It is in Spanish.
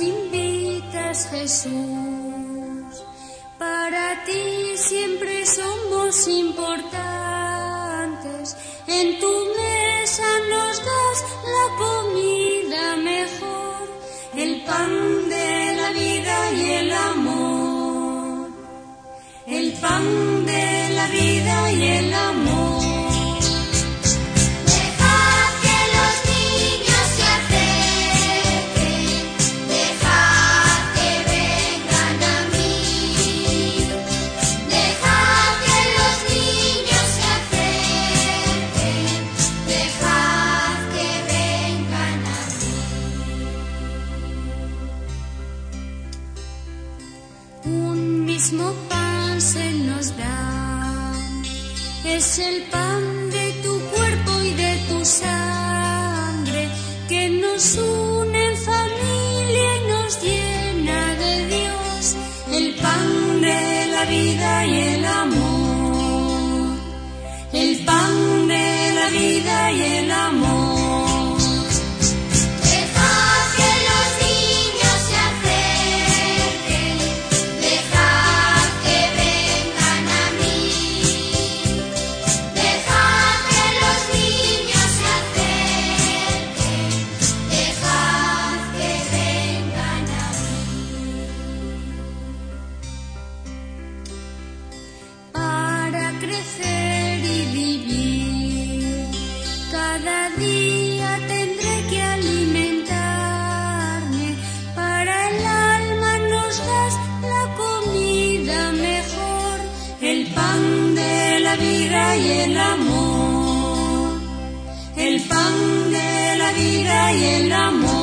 invitas Jesús. Para ti siempre somos importantes. En tu mismo pan se nos da, es el pan de tu cuerpo y de tu sangre que nos une en familia y nos llena de Dios, el pan de la vida y el amor, crecer y vivir. Cada día tendré que alimentarme. Para el alma nos das la comida mejor, el pan de la vida y el amor. El pan de la vida y el amor.